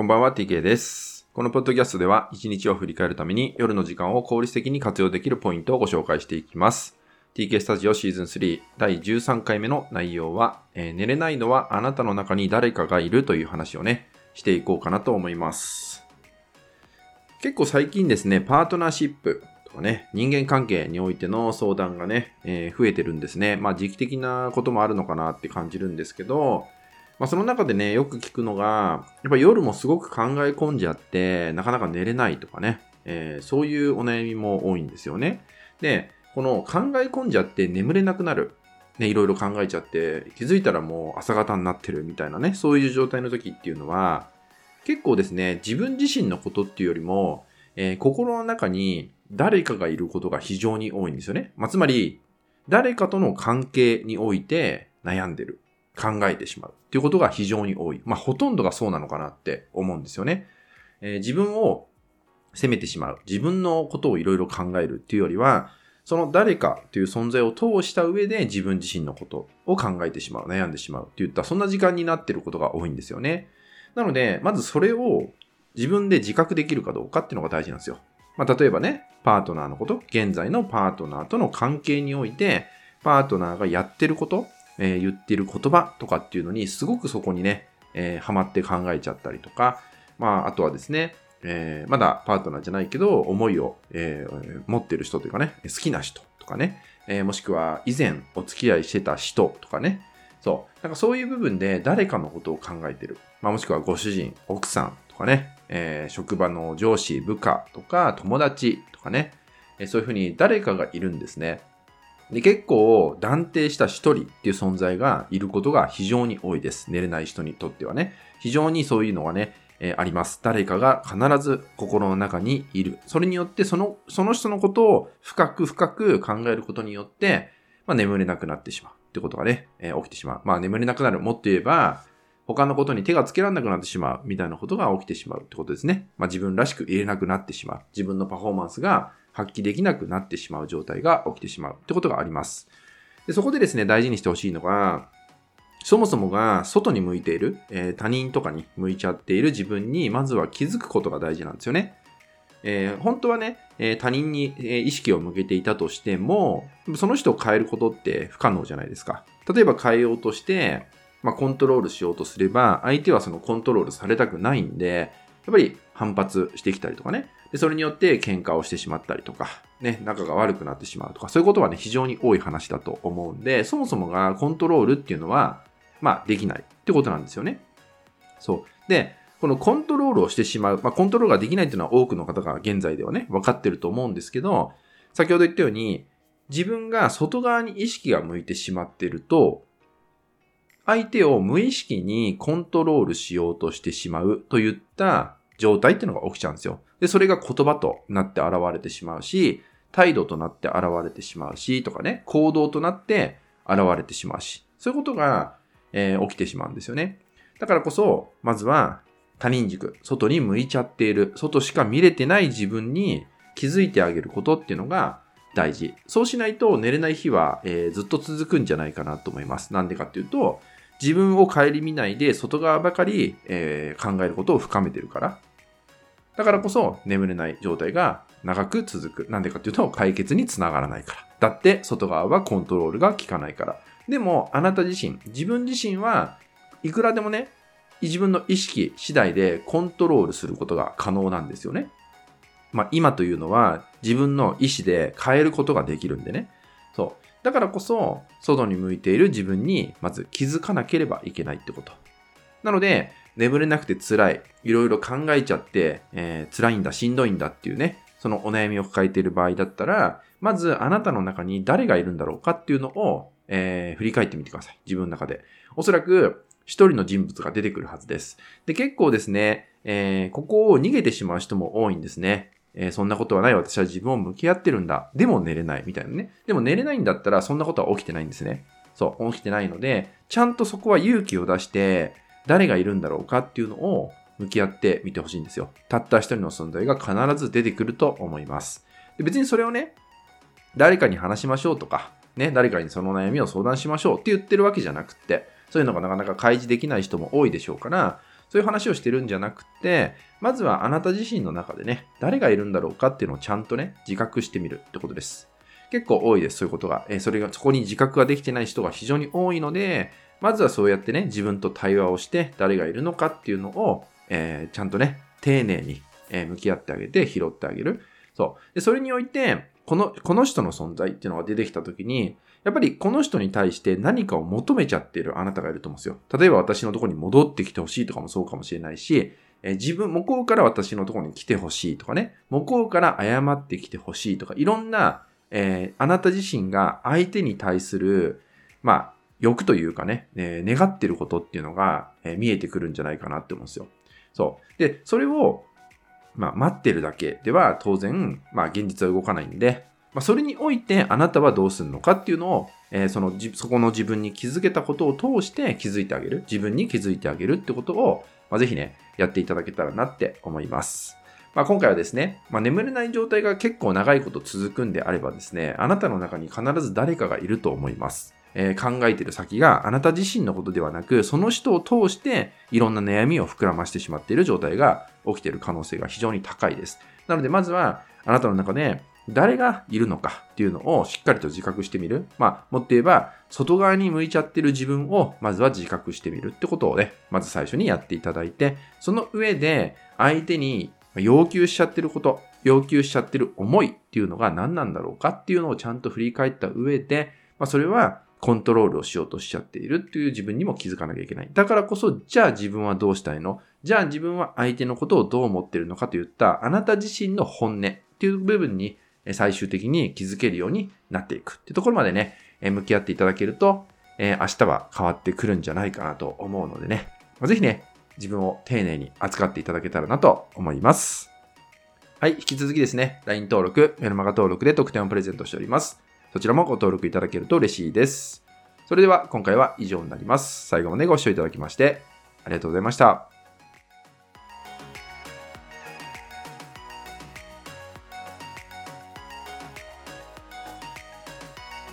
こんばんは、TK です。このポッドキャストでは、一日を振り返るために夜の時間を効率的に活用できるポイントをご紹介していきます。TK スタジオシーズン3第13回目の内容は、えー寝れないのはあなたの中に誰かがいるという話をね、していこうかなと思います。結構最近ですね、パートナーシップとかね、人間関係においての相談がね、えー増えてるんですね。まあ時期的なこともあるのかなって感じるんですけど、まあ、その中でね、よく聞くのが、やっぱ夜もすごく考え込んじゃって、なかなか寝れないとかね、えーそういうお悩みも多いんですよね。で、この考え込んじゃって眠れなくなる。ね、いろいろ考えちゃって、気づいたらもう朝方になってるみたいなね、そういう状態の時っていうのは、結構ですね、自分自身のことっていうよりも、えー心の中に誰かがいることが非常に多いんですよね。まあ、つまり、誰かとの関係において悩んでる。考えてしまうっていうことが非常に多い。まあ、ほとんどがそうなのかなって思うんですよね。えー自分を責めてしまう。自分のことをいろいろ考えるっていうよりは、その誰かという存在を通した上で自分自身のことを考えてしまう、悩んでしまうっていった、そんな時間になってることが多いんですよね。なので、まずそれを自分で自覚できるかどうかっていうのが大事なんですよ。まあ、例えばね、パートナーのこと、現在のパートナーとの関係において、パートナーがやってること、えー言ってる言葉とかっていうのに、すごくそこにね、えーハマって考えちゃったりとか、まあ、あとはですね、えーまだパートナーじゃないけど、思いを、えー持ってる人というかね、好きな人とかね、えーもしくは以前お付き合いしてた人とかね、そう。なんかそういう部分で誰かのことを考えてる。まあ、もしくはご主人、奥さんとかね、えー職場の上司、部下とか友達とかね、えーそういうふうに誰かがいるんですね。で、結構断定した一人っていう存在がいることが非常に多いです。寝れない人にとってはね。非常にそういうのがね、えーあります。誰かが必ず心の中にいる。それによってその、その人のことを深く深く考えることによって、まあ、眠れなくなってしまうってことがね、えー起きてしまう。まあ眠れなくなる。もっと言えば、他のことに手がつけられなくなってしまうみたいなことが起きてしまうってことですね。まあ自分らしく入れなくなってしまう。自分のパフォーマンスが発揮できなくなってしまう状態が起きてしまうってことがあります。でそこでですね、大事にしてほしいのが、そもそもが外に向いている、えー他人とかに向いちゃっている自分にまずは気づくことが大事なんですよね。えー本当はね、えー他人にえ意識を向けていたとしても、その人を変えることって不可能じゃないですか。例えば変えようとして、まあ、コントロールしようとすれば、相手はそのコントロールされたくないんで、やっぱり反発してきたりとかね。でそれによって喧嘩をしてしまったりとか、ね、仲が悪くなってしまうとか、そういうことはね、非常に多い話だと思うんで、そもそもがコントロールっていうのは、まあ、できないってことなんですよね。そう。で、このコントロールをしてしまう、まあ、コントロールができないっていうのは多くの方が現在ではね、分かってると思うんですけど、先ほど言ったように、自分が外側に意識が向いてしまってると、相手を無意識にコントロールしようとしてしまうといった状態っていうのが起きちゃうんですよ。で、それが言葉となって現れてしまうし、態度となって現れてしまうし、とかね、行動となって現れてしまうし、そういうことが、えー起きてしまうんですよね。だからこそ、まずは他人軸、外に向いちゃっている、外しか見れてない自分に気づいてあげることっていうのが大事。そうしないと寝れない日は、えーずっと続くんじゃないかなと思います。なんでかっていうと、自分を顧みないで外側ばかり、えー考えることを深めてるから。だからこそ眠れない状態が長く続く。なんでかっていうと解決につながらないから。だって外側はコントロールが効かないから。でもあなた自身、自分自身はいくらでもね、自分の意識次第でコントロールすることが可能なんですよね。まあ今というのは自分の意思で変えることができるんでね。そう。だからこそ、外に向いている自分にまず気づかなければいけないってこと。なので、眠れなくて辛い、いろいろ考えちゃって、えー辛いんだ、しんどいんだっていうね、そのお悩みを抱えている場合だったら、まずあなたの中に誰がいるんだろうかっていうのを、えー振り返ってみてください。自分の中で。おそらく、一人の人物が出てくるはずです。で、結構ですね、えーここを逃げてしまう人も多いんですね。えーそんなことはない。私は自分を向き合ってるんだ。でも寝れない。みたいなね。でも寝れないんだったら、そんなことは起きてないんですね。そう、起きてないので、ちゃんとそこは勇気を出して、誰がいるんだろうかっていうのを向き合ってみてほしいんですよ。たった一人の存在が必ず出てくると思います。で別にそれをね、誰かに話しましょうとか、ね、誰かにその悩みを相談しましょうって言ってるわけじゃなくて、そういうのがなかなか開示できない人も多いでしょうから、そういう話をしてるんじゃなくて、まずはあなた自身の中でね、誰がいるんだろうかっていうのをちゃんとね、自覚してみるってことです。結構多いです、そういうことが。え、それが、そこに自覚ができてない人が非常に多いので、まずはそうやってね、自分と対話をして、誰がいるのかっていうのを、えー、ちゃんとね、丁寧に、え向き合ってあげて、拾ってあげる。そう。で、それにおいて、この、この人の存在っていうのが出てきたときに、やっぱりこの人に対して何かを求めちゃってるあなたがいると思うんですよ。例えば私のとこに戻ってきてほしいとかもそうかもしれないし、え自分、向こうから私のとこに来てほしいとかね、向こうから謝ってきてほしいとか、いろんな、えー、あなた自身が相手に対する、まあ、欲というかね、えー、願ってることっていうのが、えー、見えてくるんじゃないかなって思うんですよ。そう。で、それを、まあ、待ってるだけでは当然、まあ、現実は動かないんで、まあ、それにおいてあなたはどうするのかっていうのを、えー、そのそこの自分に気づけたことを通して気づいてあげる。自分に気づいてあげるってことを、まあ、ぜひね、やっていただけたらなって思います。まあ、今回はですね、まあ、眠れない状態が結構長いこと続くんであればですね、あなたの中に必ず誰かがいると思います。えー、考えてる先があなた自身のことではなく、その人を通していろんな悩みを膨らましてしまっている状態が起きている可能性が非常に高いです。なので、まずはあなたの中で誰がいるのかっていうのをしっかりと自覚してみる。まあ、もっと言えば、外側に向いちゃってる自分をまずは自覚してみるってことをね、まず最初にやっていただいて、その上で相手に要求しちゃってること、要求しちゃってる思いっていうのが何なんだろうかっていうのをちゃんと振り返った上で、まあ、それはコントロールをしようとしちゃっているっていう自分にも気づかなきゃいけない。だからこそ、じゃあ自分はどうしたいの？じゃあ自分は相手のことをどう思ってるのかといったあなた自身の本音っていう部分に最終的に気づけるようになっていくっていうところまでね、向き合っていただけると、明日は変わってくるんじゃないかなと思うのでね、ぜひね、自分を丁寧に扱っていただけたらなと思います。はい、引き続きですね、LINE 登録、メルマガ登録で特典をプレゼントしております。そちらもご登録いただけると嬉しいです。それでは今回は以上になります。最後までご視聴いただきましてありがとうございました。